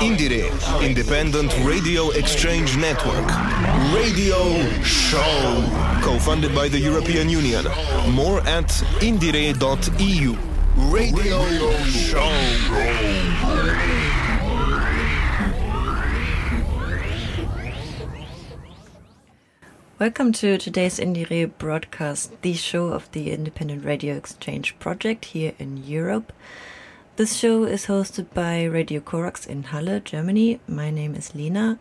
IndieRE, Independent Radio Exchange Network. Radio Show. Co-funded by the European Union. More at indire.eu. Radio Show. Welcome to today's IndieRE broadcast, the show of the Independent Radio Exchange project here in Europe. This show is hosted by Radio Corax in Halle, Germany. My name is Lena,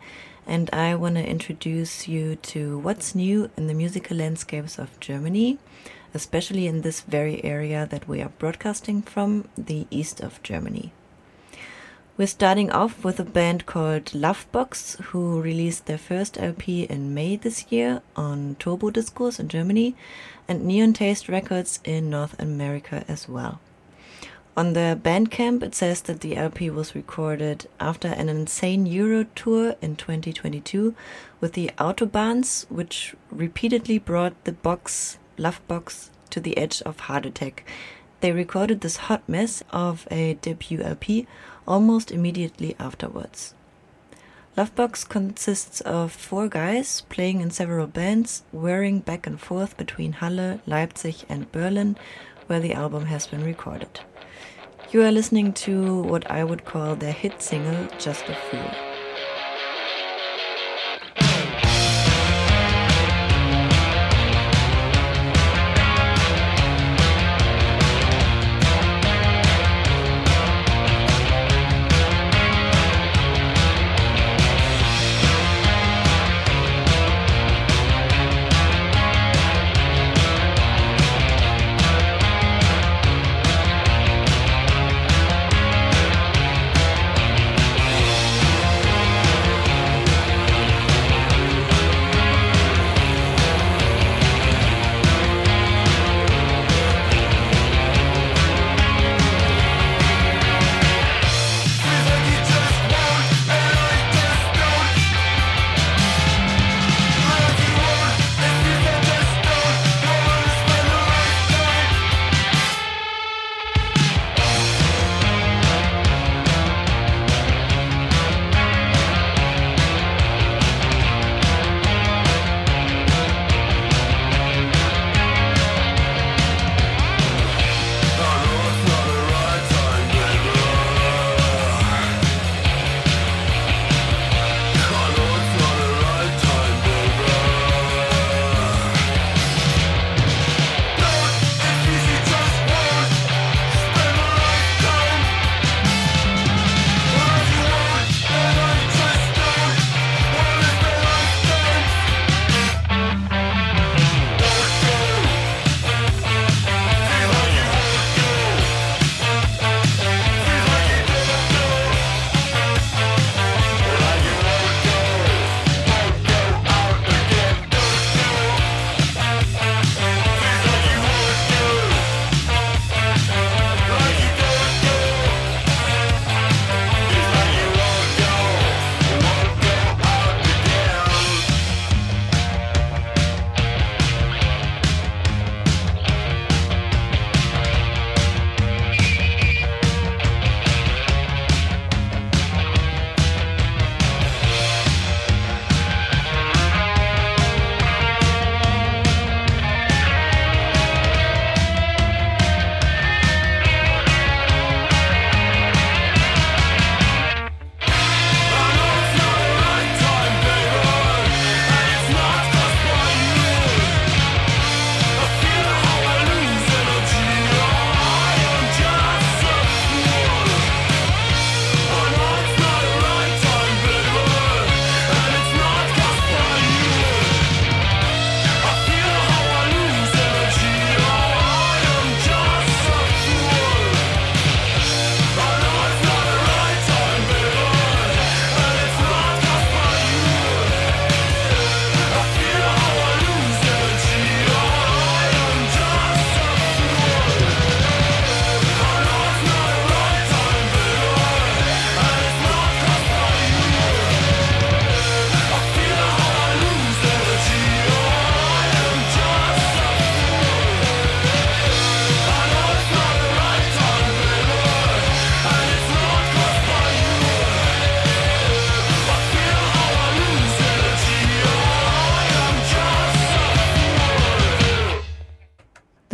and I want to introduce you to what's new in the musical landscapes of Germany, especially in this very area that we are broadcasting from, the east of Germany. We're starting off with a band called Lafff Box, who released their first LP in May this year on Turbo Discos in Germany and Neon Taste Records in North America as well. On the Bandcamp, it says that the LP was recorded after an insane Euro tour in 2022 with the Autobahns, which repeatedly brought the box, Lafff Box, to the edge of heart attack. They recorded this hot mess of a debut LP almost immediately afterwards. Lafff Box consists of four guys playing in several bands, whirring back and forth between Halle, Leipzig, and Berlin, where the album has been recorded. You are listening to what I would call their hit single, Just a Fool.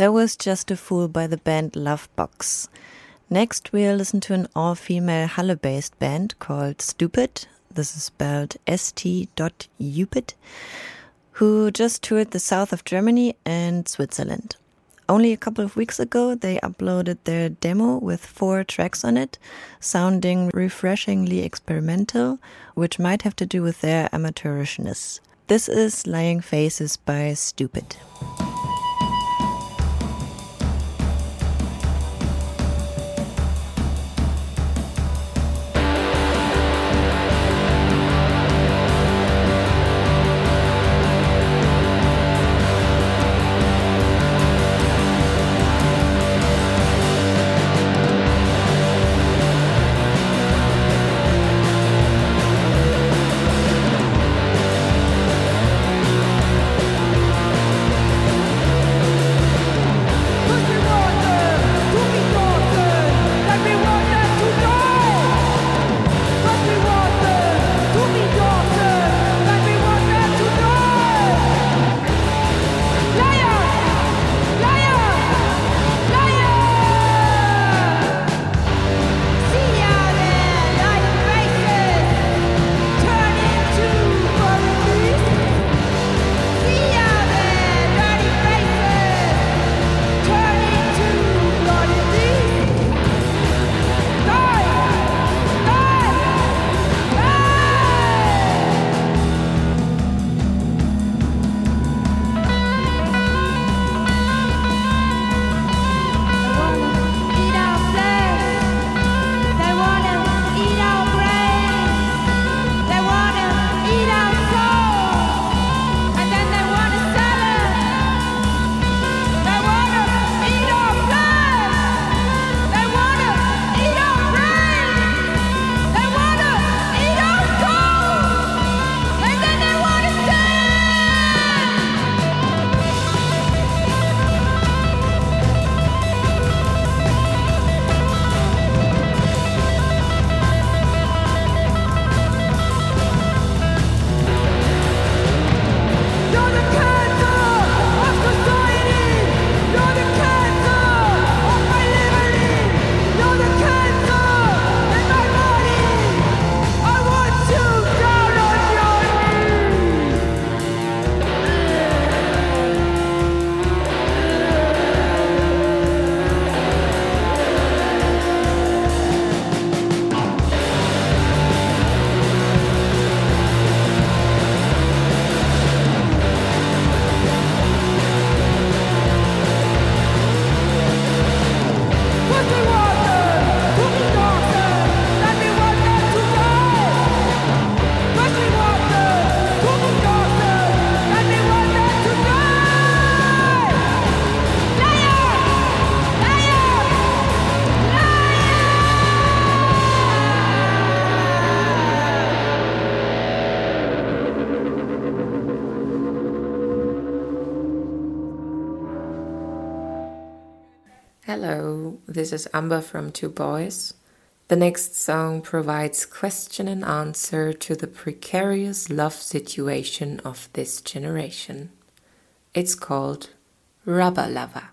That was Just a Fool by the band Lafff Box. Next, we'll listen to an all female Halle based band called St.upid. This is spelled st.upid, who just toured the south of Germany and Switzerland. Only a couple of weeks ago, they uploaded their demo with four tracks on it, sounding refreshingly experimental, which might have to do with their amateurishness. This is Lying Faces by St.upid. Hello, this is Amber from Two Boys. The next song provides question and answer to the precarious love situation of this generation. It's called Rubber Lover.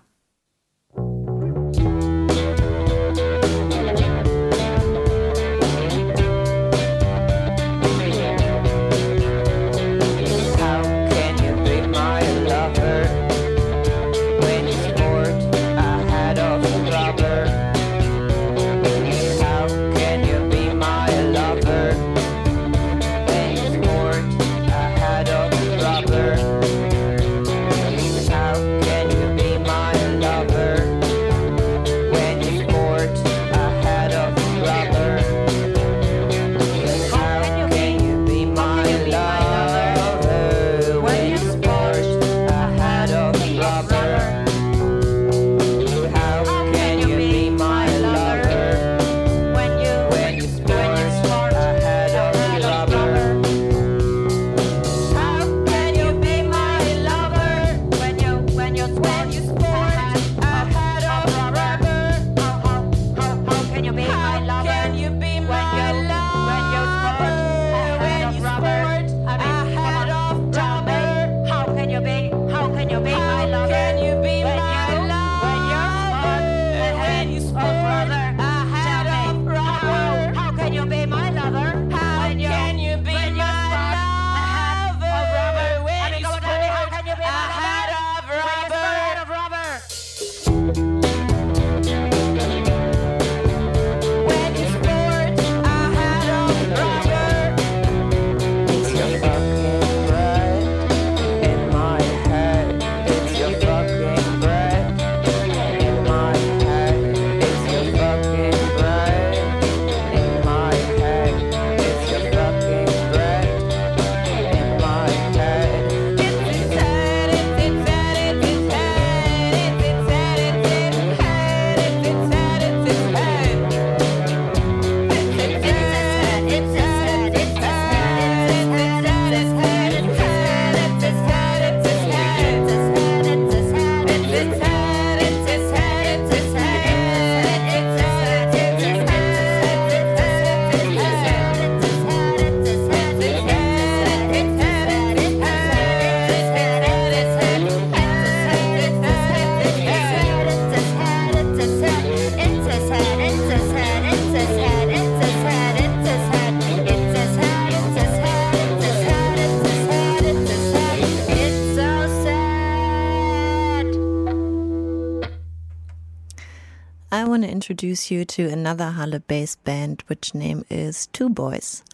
Introduce you to another Halle based band, which name is Two Boys.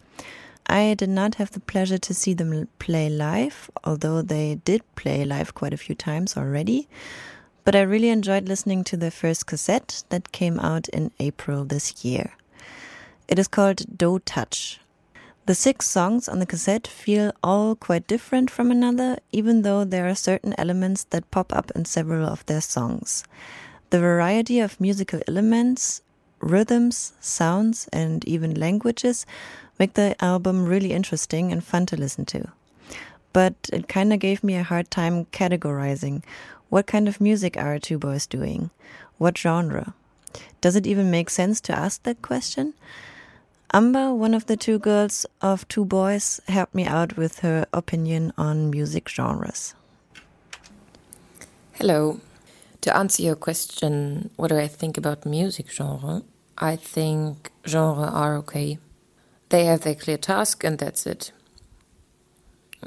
I did not have the pleasure to see them play live, although they did play live quite a few times already. But I really enjoyed listening to their first cassette that came out in April this year. It is called Dough Touch. The six songs on the cassette feel all quite different from another, even though there are certain elements that pop up in several of their songs. The variety of musical elements, rhythms, sounds, and even languages make the album really interesting and fun to listen to. But it kind of gave me a hard time categorizing what kind of music are two boys doing? What genre? Does it even make sense to ask that question? Amber, one of the two girls of two boys, helped me out with her opinion on music genres. Hello. To answer your question, what do I think about music genre? I think genre are okay. They have their clear task, and that's it.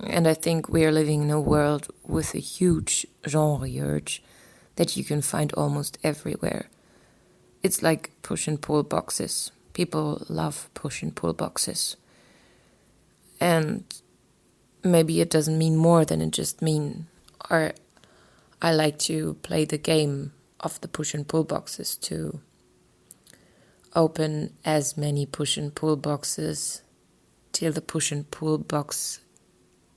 And I think we are living in a world with a huge genre urge that you can find almost everywhere. It's like push and pull boxes. People love push and pull boxes. And maybe it doesn't mean more than it just mean. Or I like to play the game of the push and pull boxes too open as many push and pull boxes till the push and pull box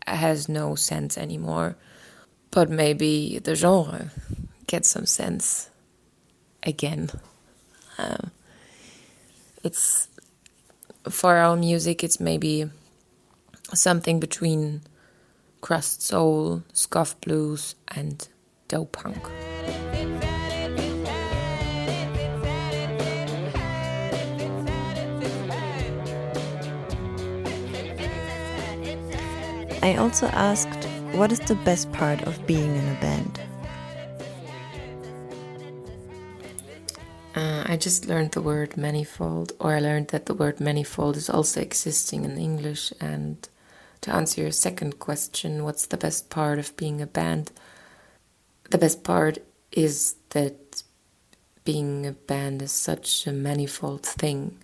has no sense anymore. But maybe the genre gets some sense again. Um, it's for our music, it's maybe something between crust soul, scuff blues, and dope punk. I also asked, what is the best part of being in a band? Uh, I just learned the word manifold, or I learned that the word manifold is also existing in English. And to answer your second question, what's the best part of being a band? The best part is that being a band is such a manifold thing.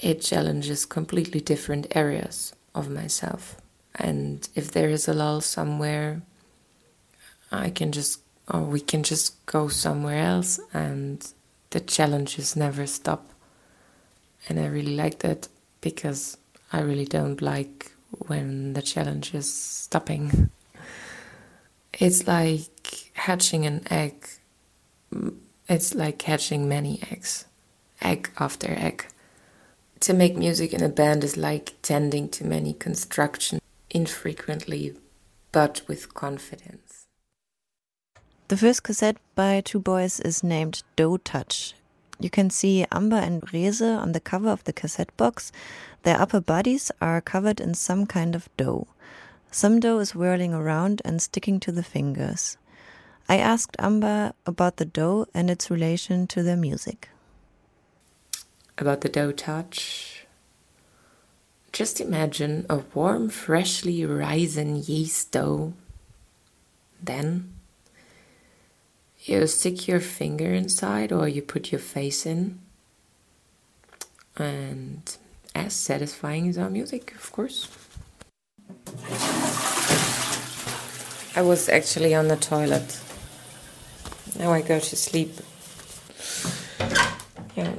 It challenges completely different areas of myself. And if there is a lull somewhere i can just or we can just go somewhere else and the challenges never stop. And i really like that because i really don't like when the challenge is stopping it's like hatching an egg it's like hatching many eggs egg after egg to make music in a band is like tending to many construction infrequently, but with confidence. The first cassette by Two Boys is named Dough Touch. You can see Amber and Reze on the cover of the cassette box. Their upper bodies are covered in some kind of dough. Some dough is whirling around and sticking to the fingers. I asked Amber about the dough and its relation to their music. About the dough touch, just imagine a warm, freshly risen yeast dough. Then you stick your finger inside or you put your face in. And as satisfying as our music, of course. I was actually on the toilet. Now I go to sleep. Ja.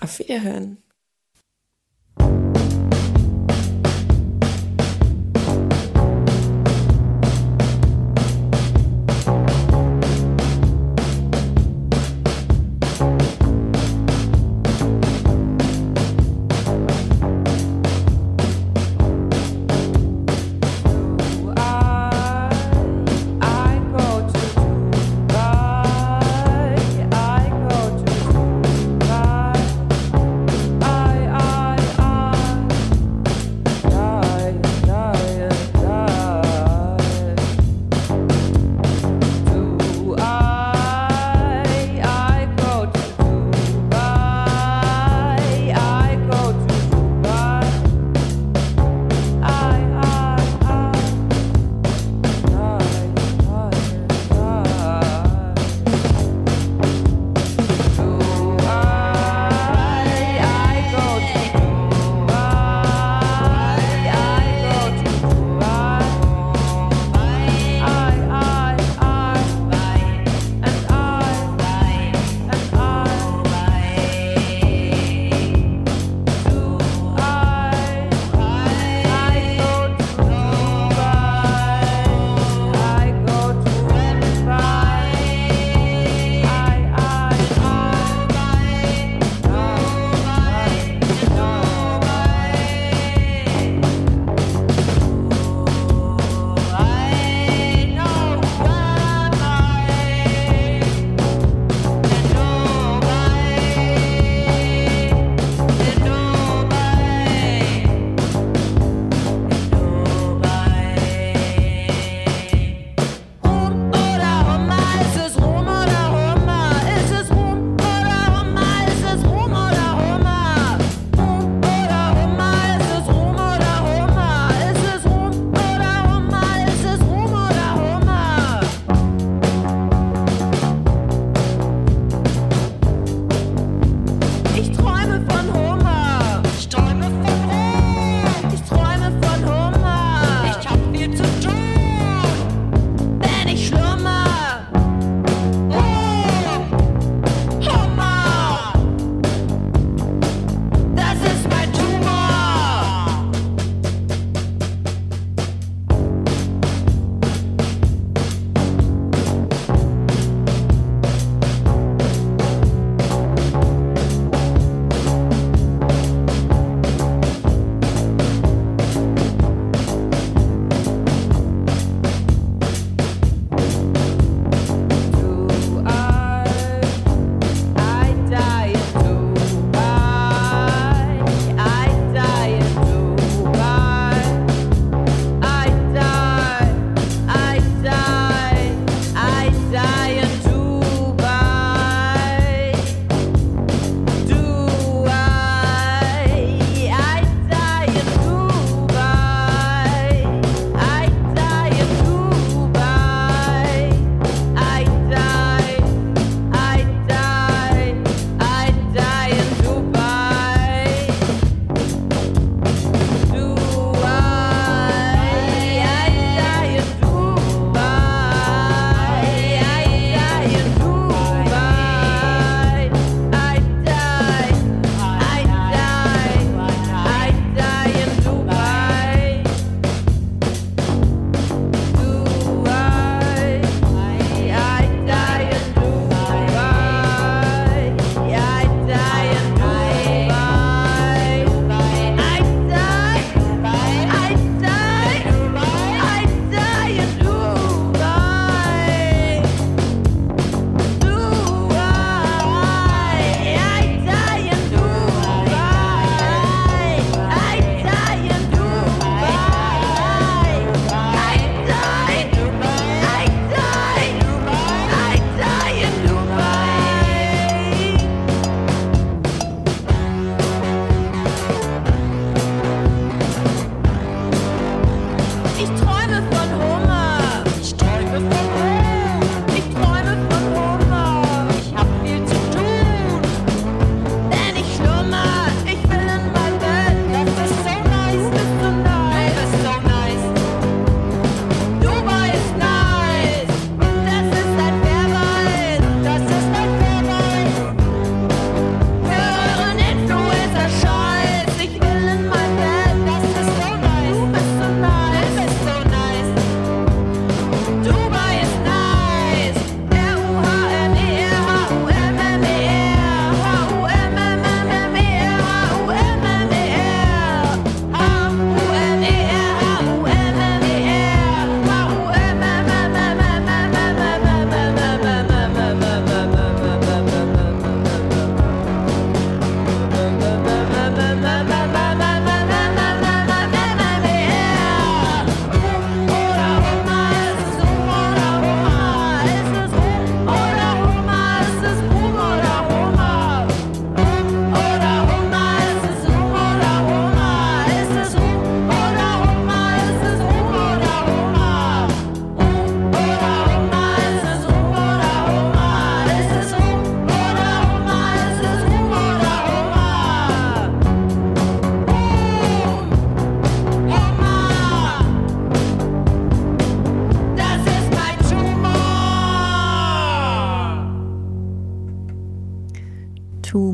Auf Wiederhören.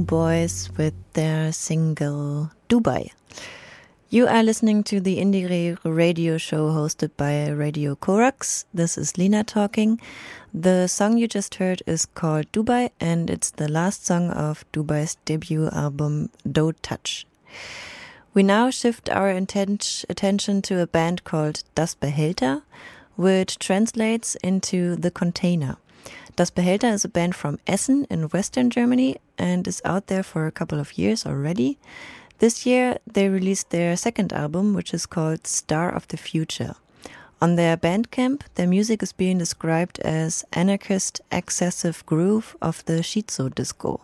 Boys with their single Dubai. You are listening to the IndieRE radio show hosted by Radio Corax. This is Lena talking. The song you just heard is called Dubai and it's the last song of Two Boys' debut album Don't Touch. We now shift our attention to a band called Das Behälter, which translates into the container. Das Behälter is a band from Essen in Western Germany and is out there for a couple of years already. This year, they released their second album, which is called Star of the Future. On their Bandcamp, their music is being described as anarchist excessive groove of the Shizu disco.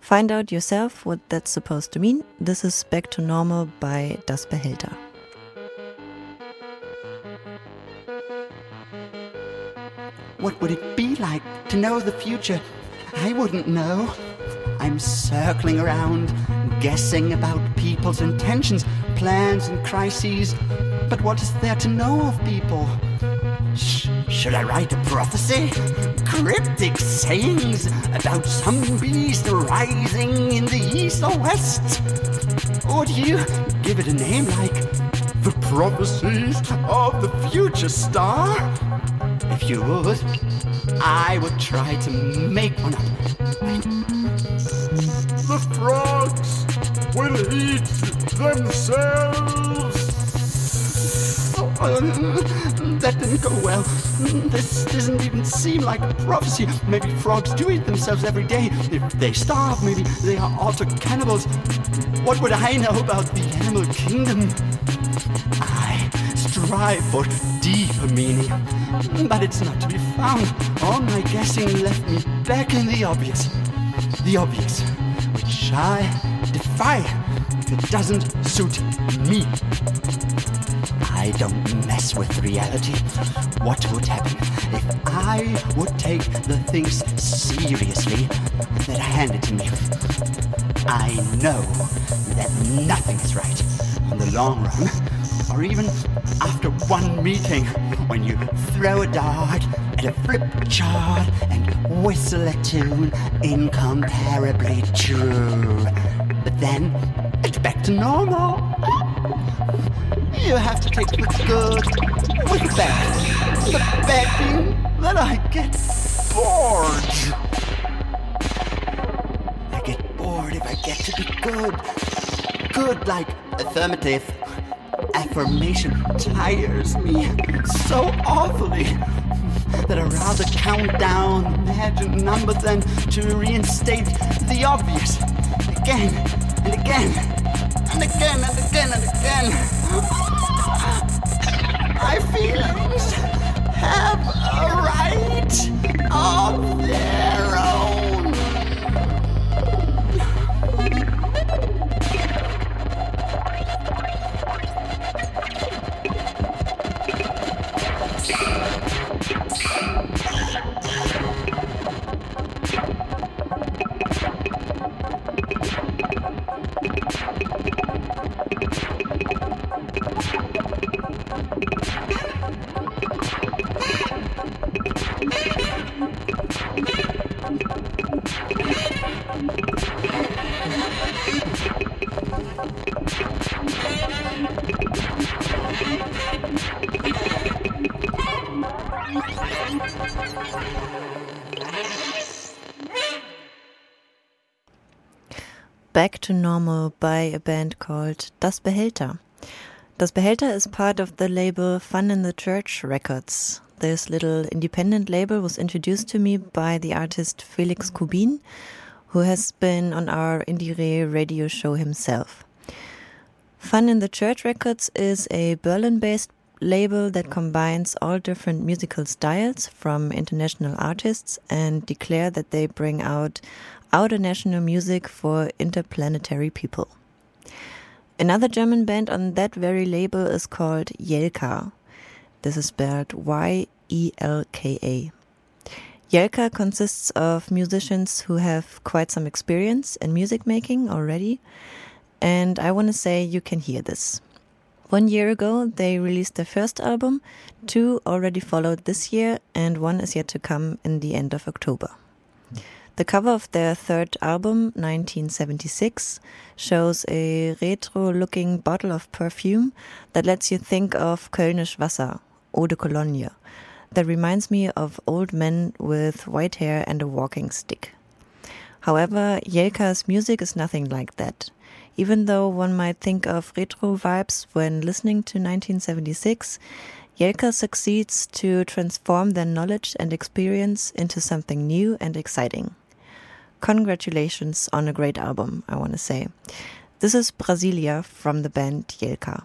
Find out yourself what that's supposed to mean. This is Back to Normal by Das Behälter. What would it be like to know the future? I wouldn't know. I'm circling around, guessing about people's intentions, plans, and crises. But what is there to know of people? Sh- should I write a prophecy? Cryptic sayings about some beast rising in the east or west? Or do you give it a name like the prophecies of the future star? If you would, I would try to make one up. The frogs will eat themselves. Um, that didn't go well. This doesn't even seem like a prophecy. Maybe frogs do eat themselves every day. If they starve, maybe they are also cannibals. What would I know about the animal kingdom? I strive for deeper meaning, but it's not to be found. All my guessing left me back in the obvious. The obvious, which I defy if it doesn't suit me. I don't mess with reality. What would happen if I would take the things seriously that are handed to me? I know that nothing is right in the long run, or even after one meeting when you throw a dart at a flip chart and whistle a tune incomparably true. But then it's back to normal. You have to take the good with the bad. The bad being that I get bored. I get bored if I get to be good. Good like affirmative. Affirmation tires me so awfully that I'd rather count down imagined numbers than to reinstate the obvious again and again and again and again and again. My feelings have a right of their to Normal by a band called Das Behälter. Das Behälter is part of the label Fun in the Church Records. This little independent label was introduced to me by the artist Felix Kubin, who has been on our IndieRE radio show himself. Fun in the Church Records is a Berlin based label that combines all different musical styles from international artists and declare that they bring out outer national music for interplanetary people. Another German band on that very label is called Yelka. This is spelled Y E L K A. Yelka consists of musicians who have quite some experience in music making already, and I want to say you can hear this. One year ago, they released their first album, two already followed this year, and one is yet to come in the end of October. The cover of their third album, 1976, shows a retro looking bottle of perfume that lets you think of Kölnisch Wasser, Eau de Cologne, that reminds me of old men with white hair and a walking stick. However, Yelka's music is nothing like that. Even though one might think of retro vibes when listening to 1976, Yelka succeeds to transform their knowledge and experience into something new and exciting. Congratulations on a great album, I want to say. This is Brasilia from the band Yelka.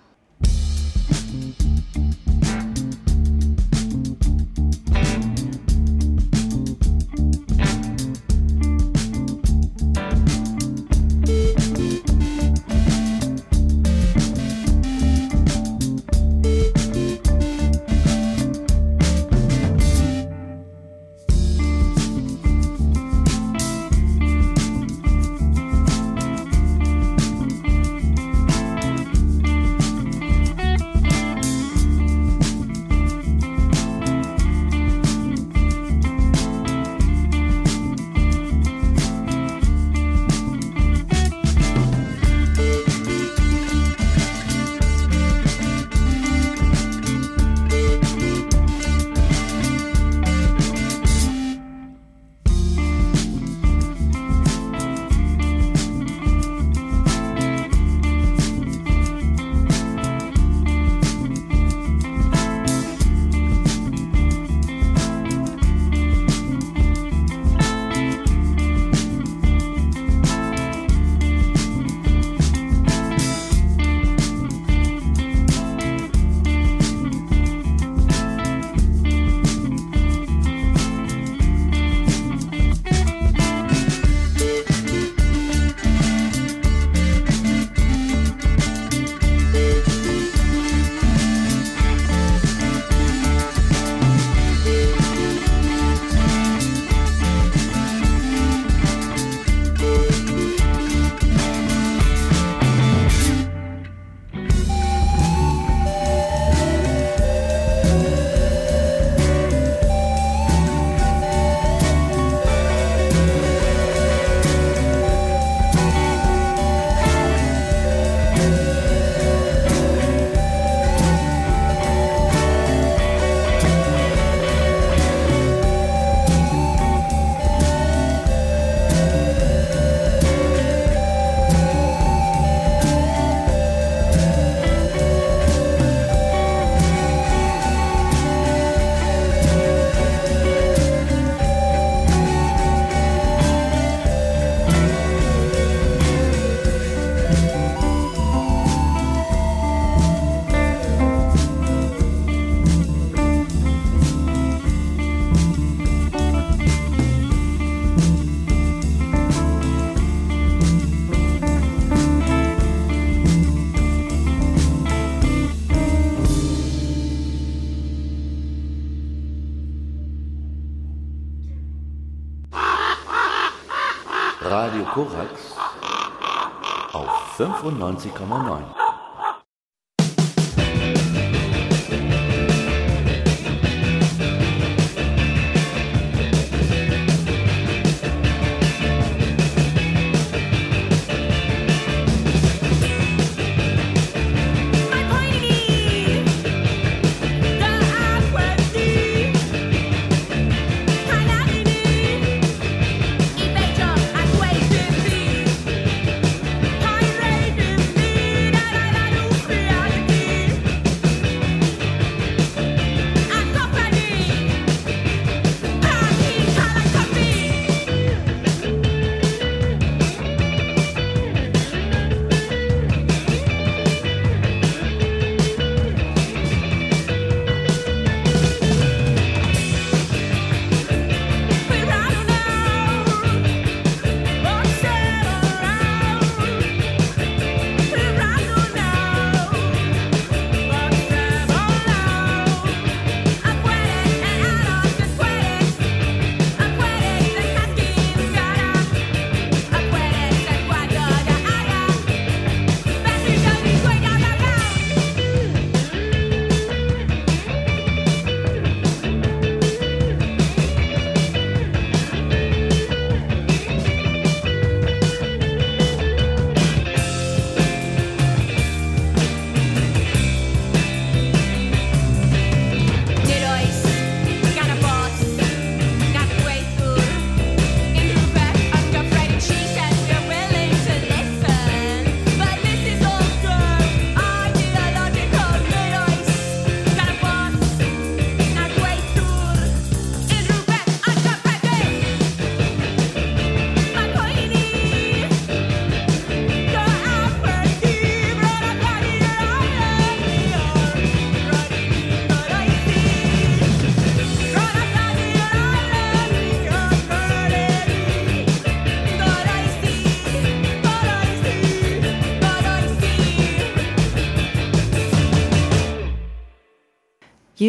95,9. Pirate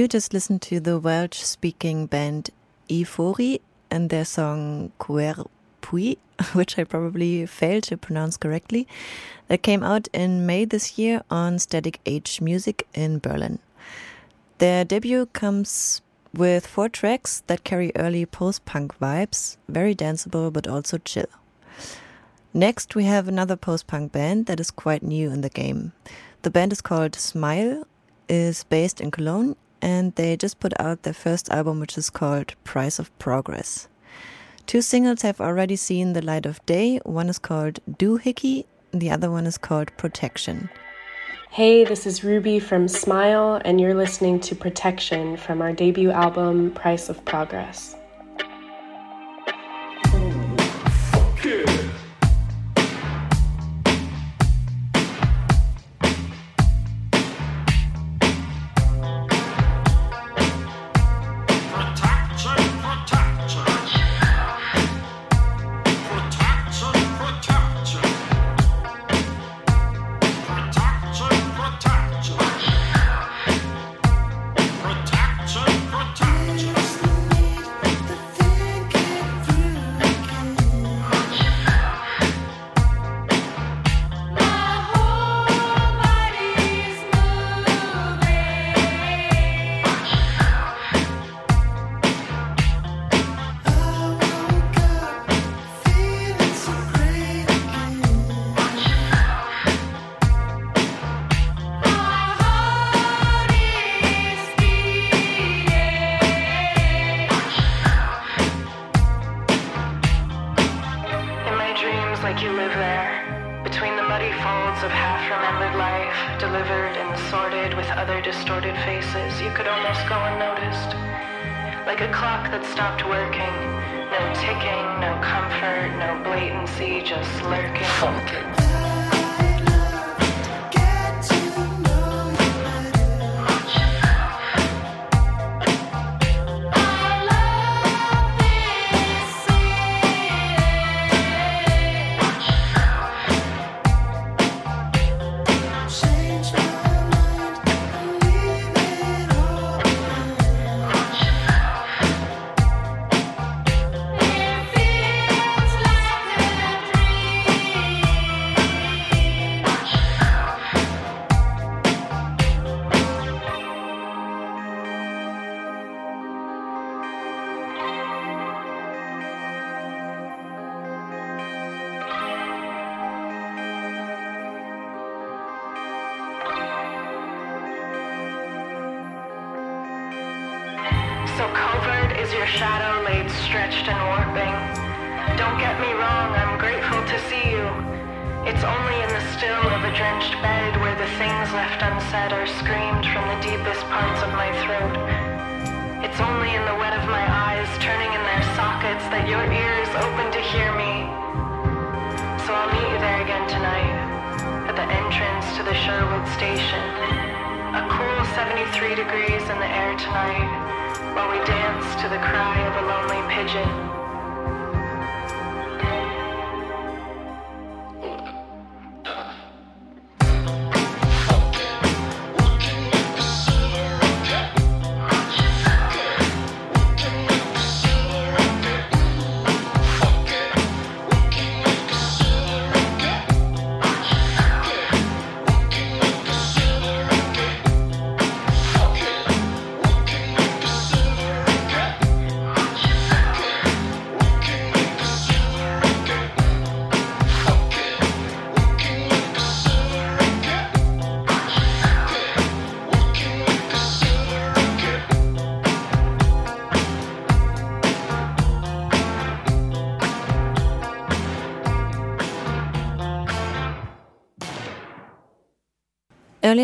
Just listened to the Welsh speaking band Yfory and their song Chwaer Pwy, which I probably failed to pronounce correctly, that came out in May this year on Static Age Music in Berlin. Their debut comes with four tracks that carry early post punk vibes, very danceable but also chill. Next, we have another post punk band that is quite new in the game. The band is called Smile, is based in Cologne, and they just put out their first album, which is called Price of Progress. Two singles have already seen the light of day. One is called Doohickey, the other one is called Protection. Hey, this is Ruby from Smile, and you're listening to Protection from our debut album, Price of Progress. So covert is your shadow laid stretched and warping. Don't get me wrong, I'm grateful to see you. It's only in the still of a drenched bed where the things left unsaid are screamed from the deepest parts of my throat. It's only in the wet of my eyes turning in their sockets that your ears open to hear me. So I'll meet you there again tonight at the entrance to the Sherwood Station. A cool 73 degrees in the air tonight while we dance to the cry of a lonely pigeon.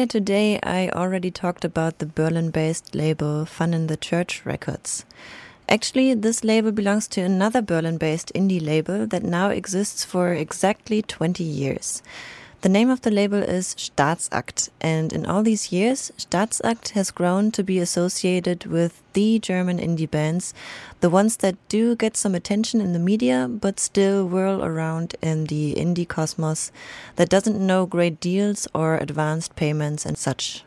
Earlier today, I already talked about the Berlin based label Fun in the Church Records. Actually, this label belongs to another Berlin based indie label that now exists for exactly 20 years. The name of the label is Staatsakt, and in all these years, Staatsakt has grown to be associated with the German indie bands, the ones that do get some attention in the media, but still whirl around in the indie cosmos that doesn't know great deals or advanced payments and such.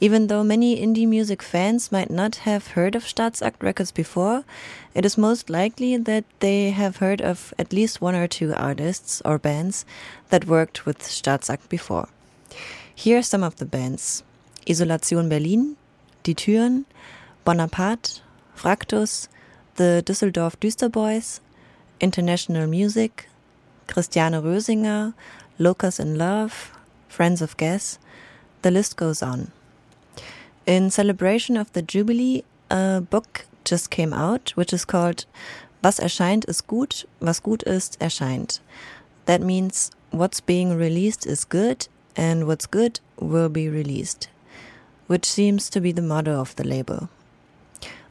Even though many indie music fans might not have heard of Staatsakt Records before, it is most likely that they have heard of at least one or two artists or bands that worked with Staatsakt before. Here are some of the bands Isolation Berlin, Die Türen, Bonaparte, Fraktus, the Düsseldorf Düsterboys, International Music, Christiane Rösinger, Locas in Love, Friends of Gas, the list goes on. In celebration of the Jubilee, a book just came out, which is called Was erscheint ist gut, was gut ist erscheint. That means what's being released is good and what's good will be released, which seems to be the motto of the label.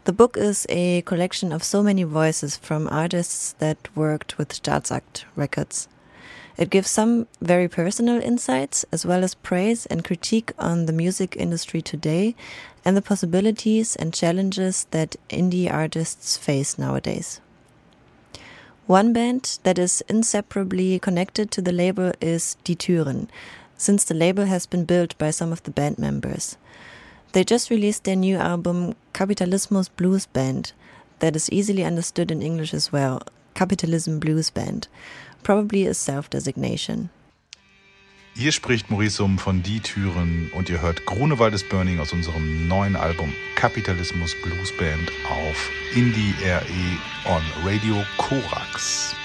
The book is a collection of so many voices from artists that worked with Staatsakt records. It gives some very personal insights, as well as praise and critique on the music industry today and the possibilities and challenges that indie artists face nowadays. One band that is inseparably connected to the label is Die Türen, since the label has been built by some of the band members. They just released their new album Kapitalismus Blues Band, that is easily understood in English as well Capitalism Blues Band, probably a self-designation. Hier spricht Maurice Summ von Die Türen und ihr hört Grunewald is Burning aus unserem neuen Album Kapitalismus Blues Band auf Indie RE on Radio Korax.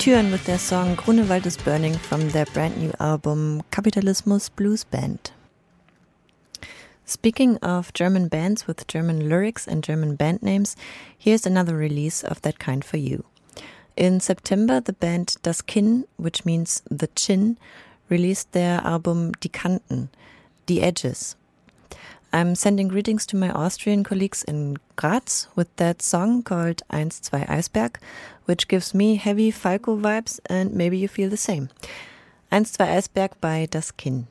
Türen with their song Grunewald is Burning from their brand new album Kapitalismus Blues Band. Speaking of German bands with German lyrics and German band names, here's another release of that kind for you. In September, the band Das Kinn, which means the chin, released their album Die Kanten, The Edges, I'm sending greetings to my Austrian colleagues in Graz with that song called Eins, zwei Eisberg, which gives me heavy Falco vibes and maybe you feel the same. Eins, zwei Eisberg by Das Kinn.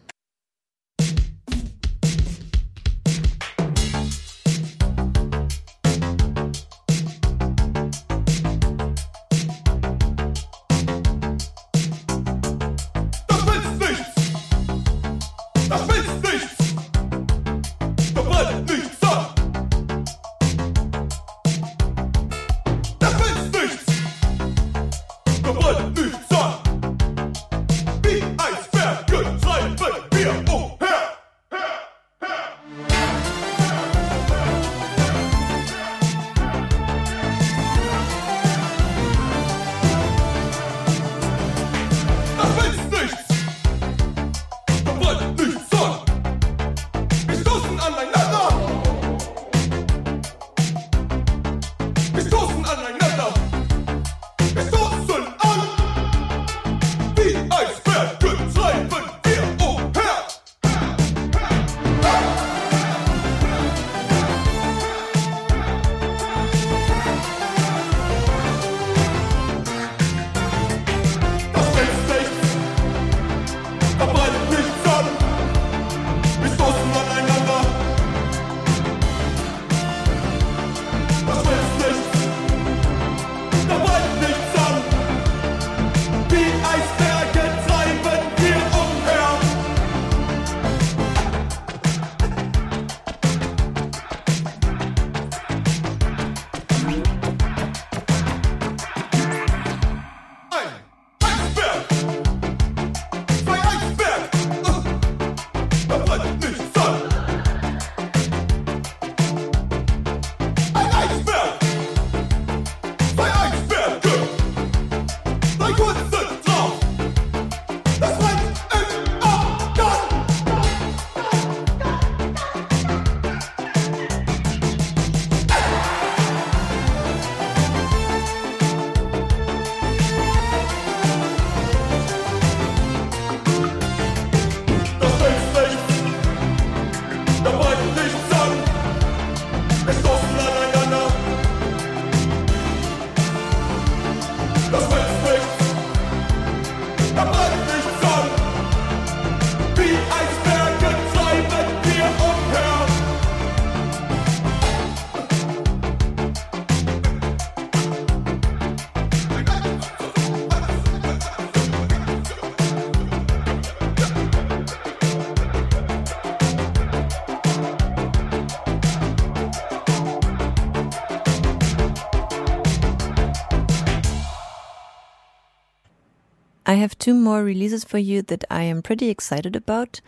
I have two more releases for you that I am pretty excited about.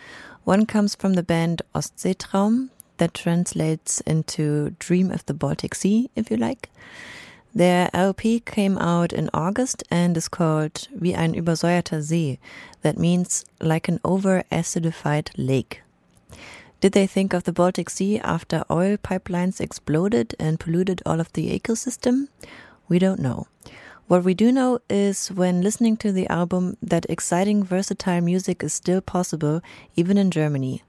One comes from the band Ostseetraum, that translates into Dream of the Baltic Sea, if you like. Their LP came out in August and is called Wie ein übersäuerter See. That means like an over acidified lake. Did they think of the Baltic Sea after oil pipelines exploded and polluted all of the ecosystem? We don't know. What we do know is when listening to the album that exciting, versatile music is still possible, even in Germany.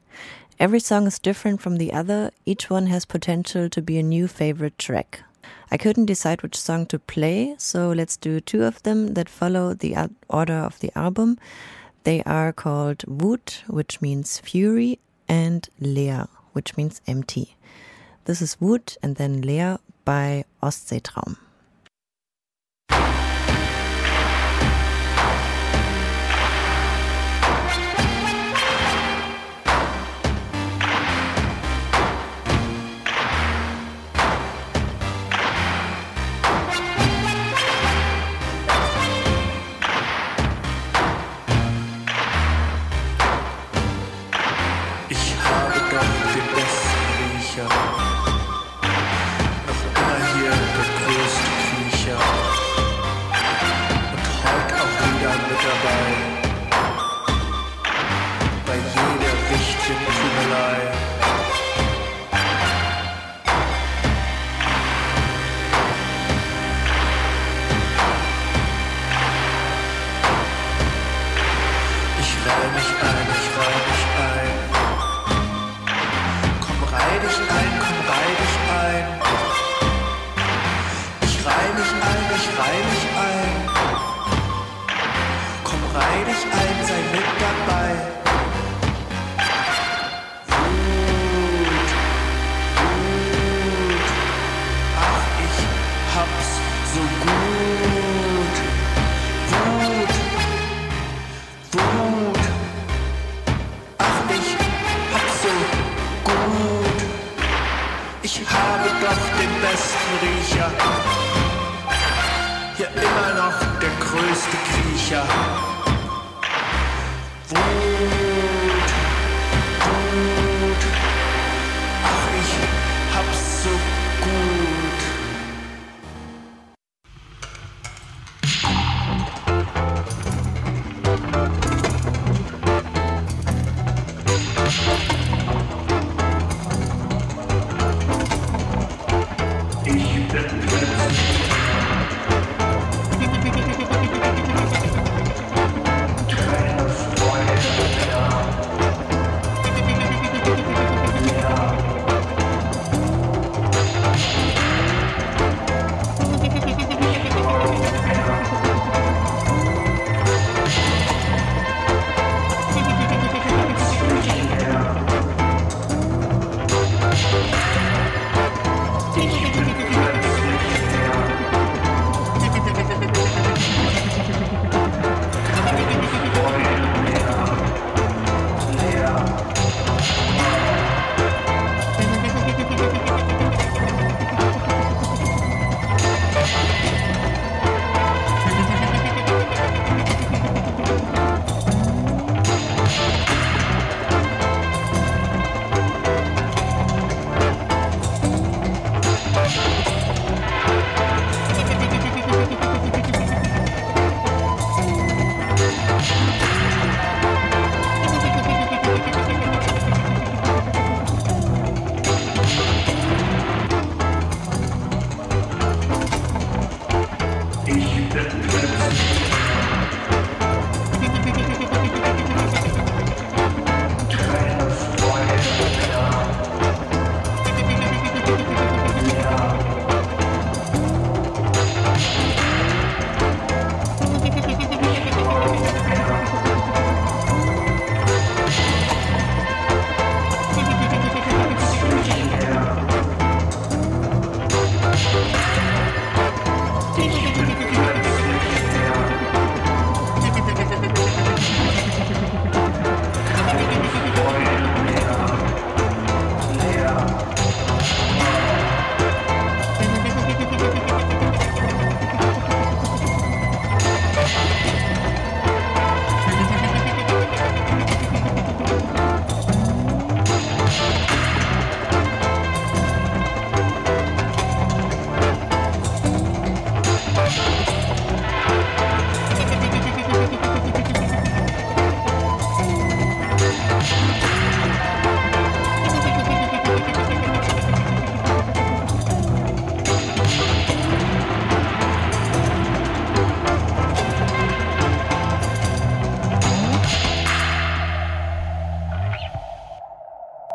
Every song is different from the other, each one has potential to be a new favorite track. I couldn't decide which song to play, so let's do two of them that follow the order of the album. They are called Wut, which means fury, and Leer, which means empty. This is Wut and then Leer by Ostseetraum. Lade dich ein, sei mit dabei. Gut, gut, ach, ich hab's so gut. Wut, Wut, ach, ich hab's so gut. Ich habe doch den besten Riecher. Ja, immer noch der größte Kriecher.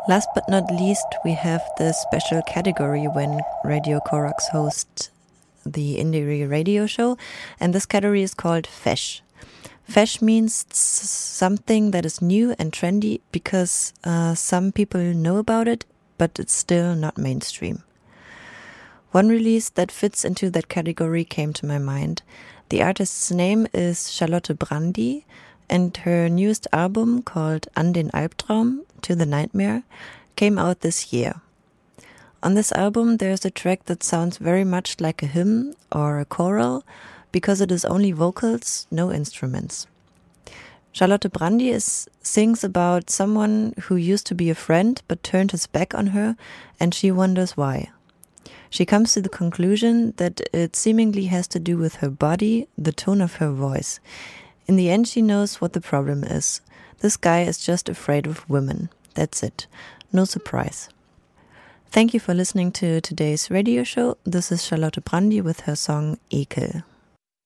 Last but not least, we have the special category when Radio Corax hosts the Indie radio show, and this category is called Fesch. Fesch means something that is new and trendy because uh, some people know about it, but it's still not mainstream. One release that fits into that category came to my mind. The artist's name is Charlotte Brandi, and her newest album, called An den Alptraum to the Nightmare, came out this year. On this album, there's a track that sounds very much like a hymn or a choral because it is only vocals, no instruments. Charlotte Brandi is, sings about someone who used to be a friend but turned his back on her, and she wonders why. She comes to the conclusion that it seemingly has to do with her body, the tone of her voice. In the end, she knows what the problem is. This guy is just afraid of women. That's it. No surprise. Thank you for listening to today's radio show. This is Charlotte Brandi with her song Ekel.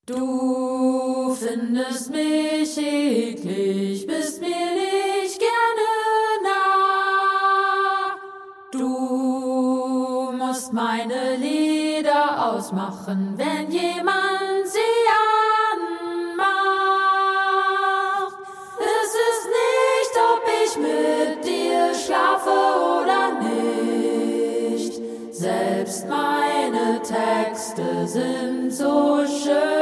Du findest mich eklig, bist mir nicht gerne nah. Du musst meine Lieder ausmachen, wenn jemand sie Selbst meine Texte sind so schön